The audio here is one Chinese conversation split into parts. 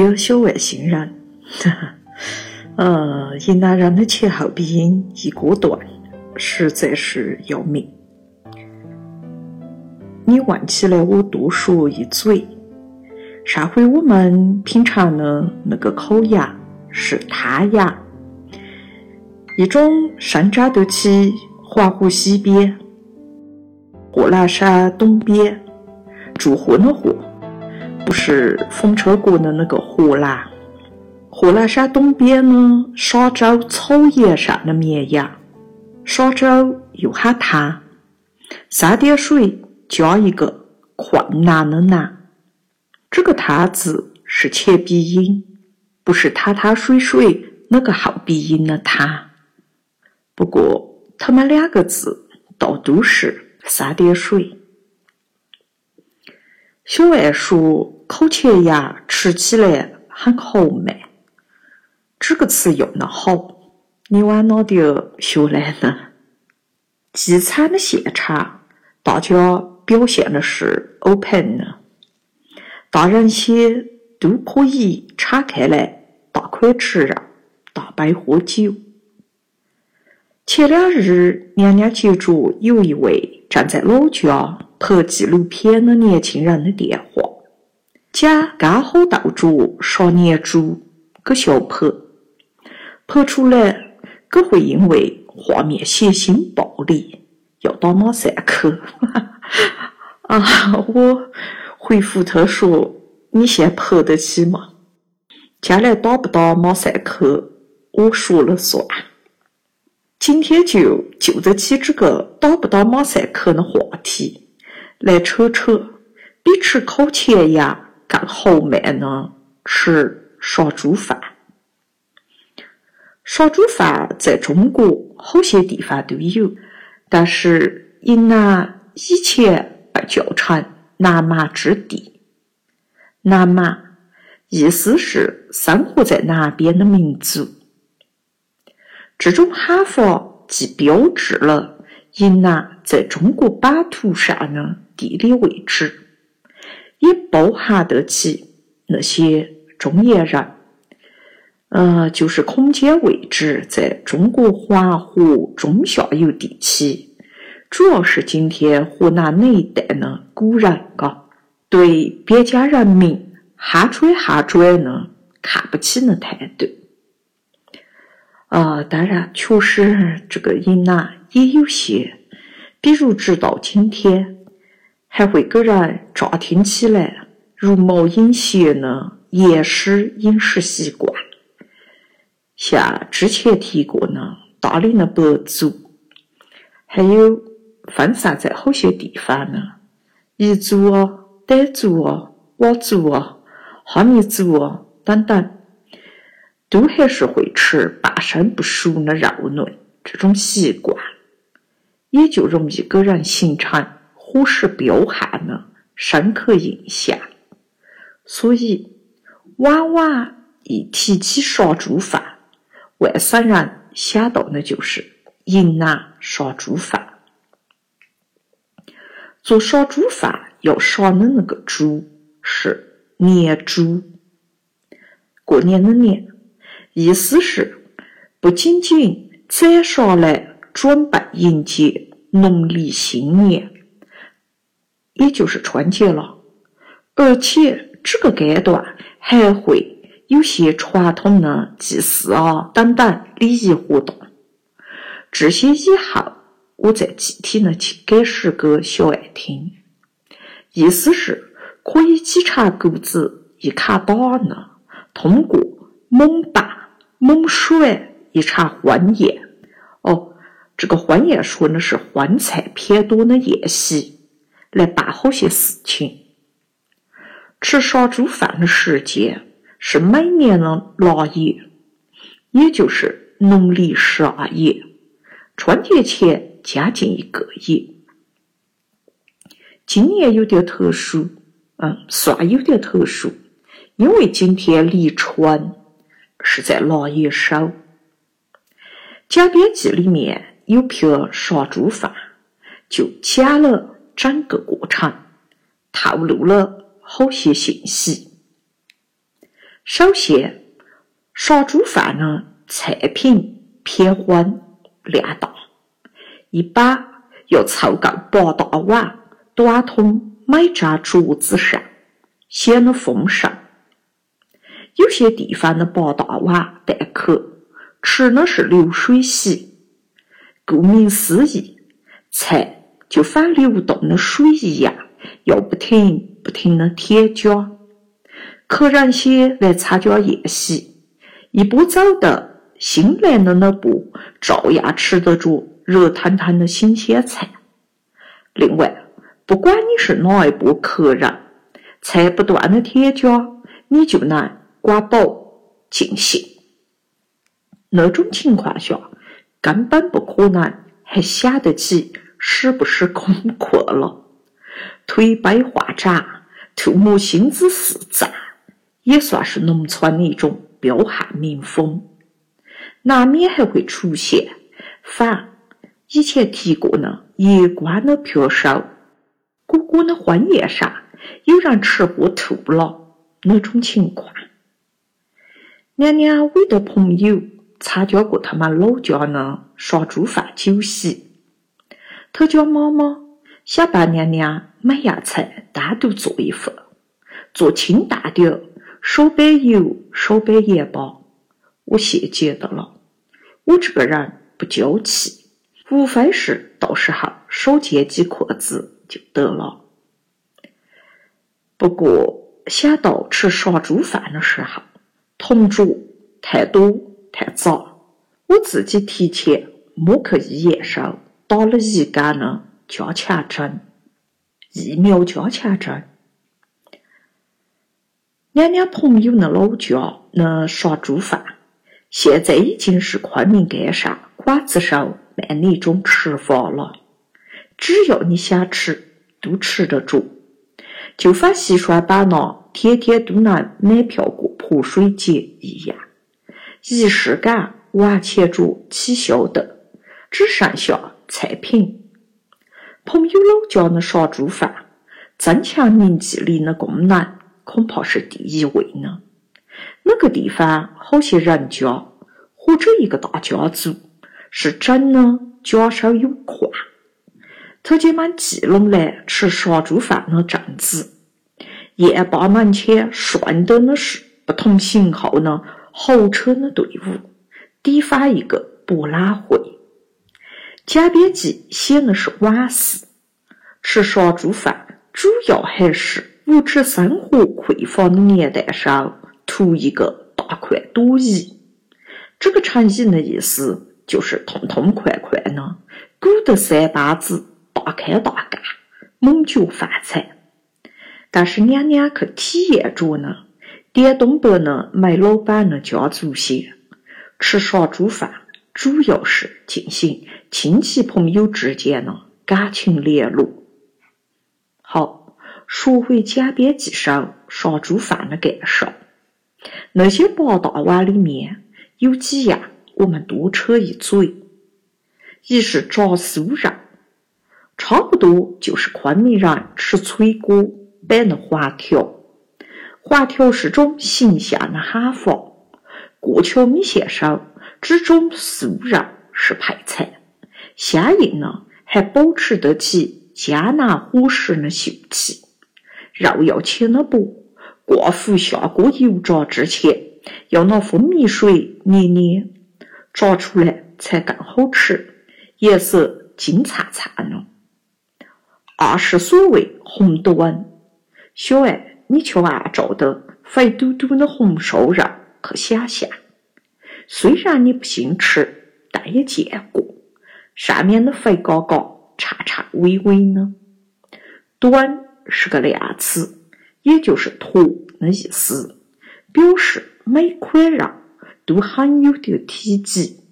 有小外星人，呃，云南人的前后鼻音一锅端，实在是要命。你忘记了我多说一嘴，上回我们品尝的那个烤鸭是他牙，一种生长得起华湖西边、贺兰山东边、住混的货。不是风车国的那个荷兰，贺兰山东边呢，沙洲草原上的绵羊，沙洲又喊滩，三点水加一个困难的难，这个滩字是前鼻音，不是汤汤水水那个后鼻音的汤。不过他们两个字倒都是三点水。小艾说。烤全羊吃起来很豪迈，这个词用得好，你往哪点学来呢？聚餐的现场，大家表现的是 open 的，大人些都可以敞开来大块吃肉，大杯喝酒。前两日，娘娘接着有一位正在老家拍纪录片的年轻人的电话。讲刚好到着杀年猪，给小拍，拍出来，可会因为画面血腥暴力要打马赛克。啊，我回复他说：“你先拍得起吗？将来打不打马赛克，我说了算。今天就就得起这个打不打马赛克的话题来扯扯，比吃烤全羊。”更后面呢，吃杀猪饭。杀猪饭在中国好些地方都有，但是云南以前被叫成南蛮之地。南蛮意思是生活在南边的民族。这种喊法既标志了云南在中国版图上呢地理位置。也包含得起那些中原人，呃，就是空间位置在中国黄河中下游地区，主要是今天河南那一带的古人，嘎，对边疆人民哈拽哈拽呢看不起的态度。啊，当然，确实这个云南也有些，比如直到今天。还会给人乍听起来如毛饮血的原始饮食习惯，像之前提过的大理的白族，还有分散在好些地方的彝族啊、傣族啊、佤族啊、哈密族啊等等，都还是会吃半生不熟的肉类，这种习惯也就容易给人形成。虎视彪悍的深刻印象，所以往往一提起杀猪饭，外省人想到的就是云南杀猪饭。做杀猪饭要杀的那个猪是年猪，过年的年，意思是不仅仅宰杀来准备迎接农历新年。也就是春节了，而且这个阶段还会有些传统的祭祀啊等等礼仪活动。这些以后我再具体的去解释给小爱听。意思是可以几场钩子一卡打呢，通过猛打猛甩一场婚宴。哦，这个婚宴说的是荤菜偏多的宴席。来办好些事情。吃杀猪饭的时间是每年的腊月，也就是农历十二月，春节前将近一个月。今年有点特殊，嗯，算有点特殊，因为今天立春是在腊月首。讲编记里面有篇杀猪饭，就讲了。整个过程透露了好些信息。首先，杀猪饭呢，菜品偏荤量大，一般要凑够八大碗，端通每张桌子上，显得丰盛。有些地方的八大碗待客，吃的是流水席，顾名思义，菜就仿流动的水一样，要不停不停的添加。客人些来参加宴席，一步走到新来的那步，照样吃得着热腾腾的新鲜菜。另外，不管你是哪一波客人，菜不断的添加，你就能管饱尽兴。那种情况下，根本不可能还想得起是不是空阔了。推杯换盏，吐沫星子四溅。也算是农村的一种彪悍民风，难免还会出现反以前提过的夜光的撇手，姑姑的婚宴上有人吃过吐了那种情况。娘娘为的朋友参加过他们老家的杀猪饭酒席，他家妈妈想帮娘娘买样菜单独做一份，做清淡点。少摆油，少摆盐巴，我谢绝的了。我这个人不娇气，无非是到时候少煎几筷子就得了。不过想到吃杀猪饭的时候，同桌太多太杂，我自己提前摸去医院打了一杆的加强针，疫苗加强针。娘娘朋友的老家那杀猪饭，现在已经是昆明街上馆子上卖的一种吃法了。只要你想吃，都吃得着。就仿西双版纳天天都能买票过泼水节一样，仪式感完全着起效的，只剩下菜品。朋友老家的杀猪饭，增强凝聚力的功能。恐怕是第一位呢。那个地方好些人家或者一个大家族是真的家少有矿，他就们聚拢来吃杀猪饭的镇子，雁坝门前顺的那是不同型号的豪车的队伍，抵发一个博览会。江边记写的是往事，吃杀猪饭主要还是。物质生活匮乏的年代上，图一个大快朵颐。这个成语的意思就是痛痛快快的，鼓得三八子，大开大干，猛脚饭菜。但是娘娘去体验着呢，点东北的煤老板的家族些吃杀猪饭，主要是进行亲戚朋友之间的感情联络。好。说回江边记上杀猪饭的感受，那些八大碗里面有几样我们多扯一嘴。一是炸酥肉，差不多就是昆明人吃脆锅摆的环条。环条是种形象的喊法，过桥米线上只种素肉是配菜，相应呢还保持得起江南伙食的秀气。肉要切的薄，挂糊下锅油炸之前，要拿蜂蜜水捏捏，炸出来才更好吃，颜色金灿灿的。二是所谓红墩，小爱，你就按照的肥嘟嘟的红烧肉去想象，虽然你不信吃，但也见过，上面的肥嘎嘎、颤颤巍巍呢。短。是个量词，也就是“坨”的意思，表示每块肉都很有点体积。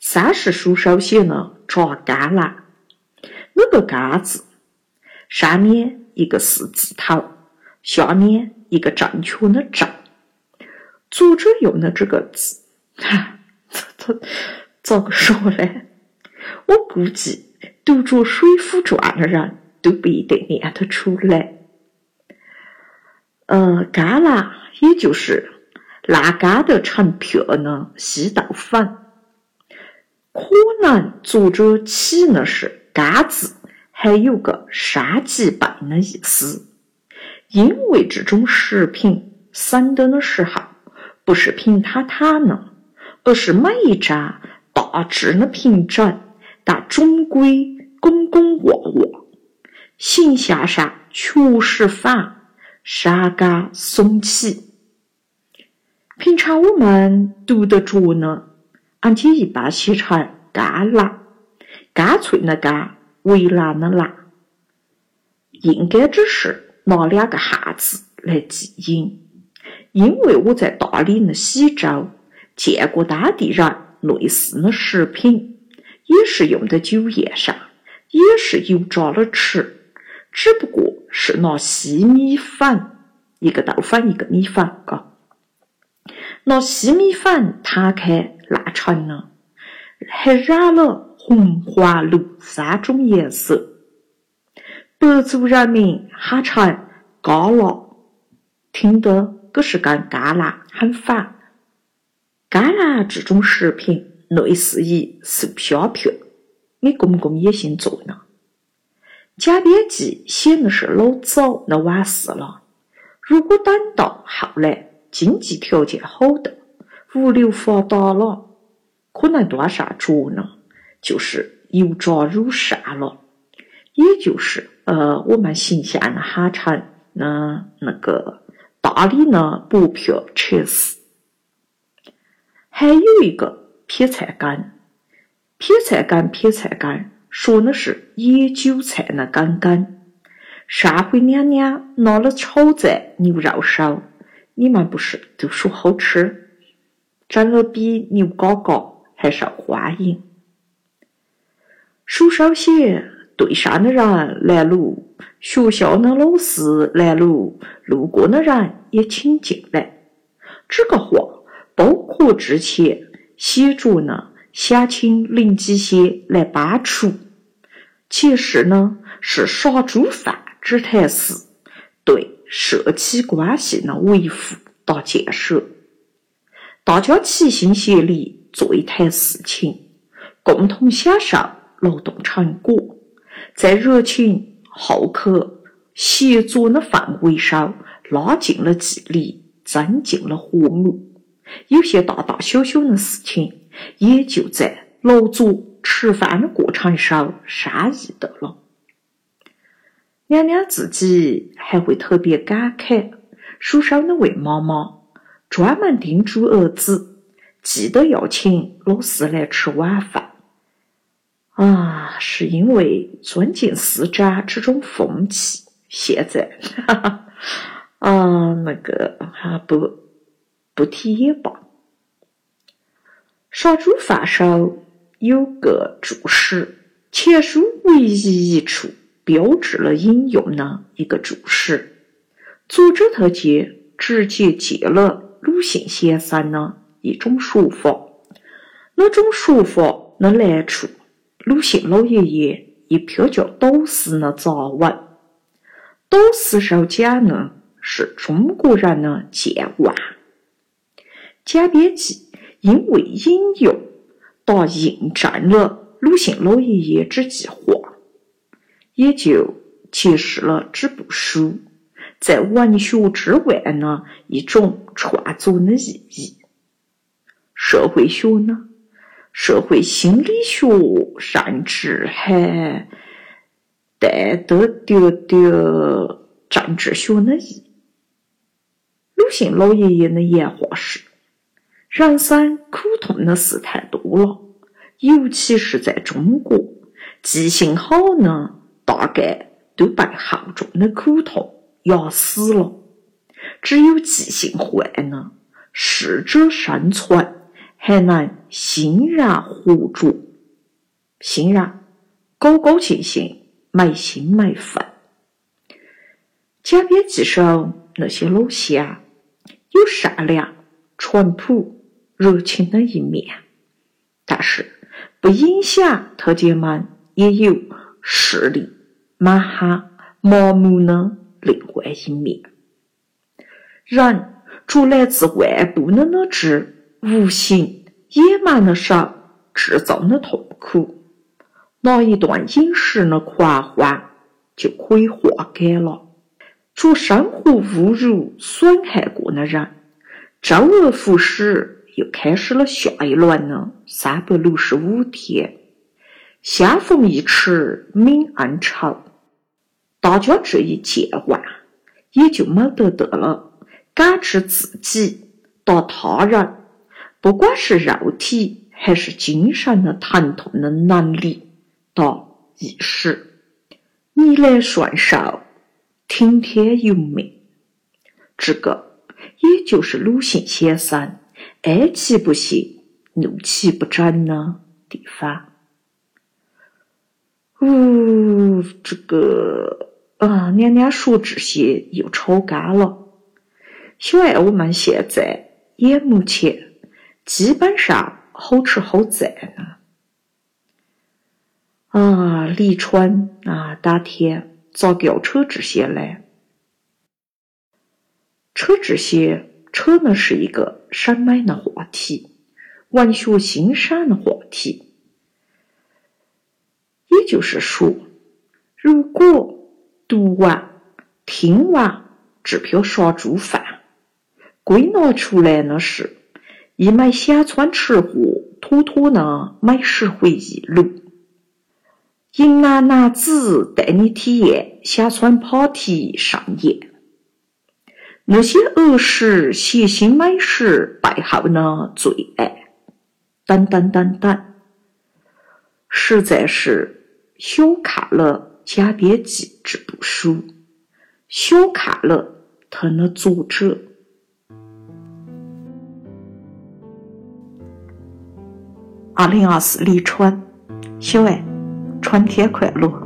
三是书手写的“炸干来”，那个“干”字，上面一个四字头，下面一个正确的“正”。作者用的这个字，哈，这这咋个说呢？我估计读着《水浒传》的人。都不一定念得出来。呃，干辣也就是辣干的成片的稀豆粉。可能作者起的是“干”字，还有个杀鸡拌的意思。因为这种食品生的的时候不是平塌塌的，而是每一张大致的平整，但总归拱拱洼洼，形象上确实反沙干松起。平常我们读得着呢。俺且一般写成“干辣”，干脆的干，为难的难，应该只是拿两个汉字来记音。因为我在大理的喜洲见过当地人类似的食品，也是用在酒宴上，也是油炸了吃，只不过是拿细米粉，一个豆粉一个米粉，嘎，拿细米粉摊开。烂成了，还染了红、黄、绿三种颜色。白族人民喊成“干辣”，听得可是跟干辣很反。干辣这种食品类似于瘦虾片，你公公也姓做呢。贾编辑写的是老早的往事了。如果等到后来经济条件好的，物流发达了，可能端上桌呢，就是油炸乳扇了，也就是呃我们形象的喊成那那个大理的薄片车丝。还有一个撇菜干，撇菜干撇菜干，说的是野韭菜的干干。上回娘娘拿了炒在牛肉烧，你们不是都说好吃？长得比牛嘎嘎还受欢迎。书上写，对上的人来了，学校的老师来了，路过的人也请进来。这个话包括之前写着呢，想请邻居些来搬出。其实呢，是杀猪饭这台事对社区关系的维护搭建设。大家齐心协力做一台事情，共同享受劳动成果，在热情好客、协作的氛围上，拉近了距离，增进了和睦。有些大大小小的事情，也就在劳作吃饭的过程上商议的了。娘娘自己还会特别感慨，书上的魏妈妈。专门叮嘱儿子，记得要请老师来吃晚饭。啊，是因为尊敬师长这种风气，现在，哈哈，啊，那个啊，不不提也罢。杀猪饭上有个注释，前书唯一一处标志了引用的一个注释，作者特借直接借了。鲁迅先生的一种说法，那种说法的来处，鲁迅老爷爷一篇叫《导师》的杂文，《岛诗》上讲的是中国人的健忘。贾编辑因为引用，达印证了鲁迅老爷爷这句话，也就揭示了这部书。在文学之外呢，一种创作的意义。社会学呢，社会心理学甚至还带得点点政治学的意。鲁迅老爷爷的原话是：“人生苦痛的事太多了，尤其是在中国，记性好呢，大概都被厚重的苦痛。”压死了，只有记性坏呢，适者生存，还能欣然活着。欣然，高高兴兴，没心没肺。贾编辑上那些老乡，有善良、淳朴、热情的一面，但是不影响特姐们也有势力、蛮横、麻木的。另外一面，人着来自外部的那只无形野蛮的手制造的痛苦，那一段饮食的狂欢就可以化解了。做生活侮辱损害过的人，周而复始，又开始了下一轮的三百六十五天。相逢一尺泯恩仇，大家这一见完，也就没得得了感知自己到他人，不管是肉体还是精神的疼痛的能力到意识，逆来顺受，听天由命。这个也就是鲁迅先生哀其不幸，怒其不争的地方。呜，这个啊，娘娘说这些又抽干了。小爱，我们现在眼目前基本上好吃好在呢。啊，立春啊，大天咋要扯这些嘞？扯这些，扯的是一个审美的话题，文学欣赏的话题。也就是说，如果读完、听完这篇杀猪饭，归纳出来的是一枚乡村吃货妥妥的美食回忆录。迎南男子带你体验乡村 party 盛宴，那些儿时血腥美食背后的最爱，等等等等，实在是。小看了《家编辑》这部书，小看了它的作者。二零二四立春，小爱，春天快乐！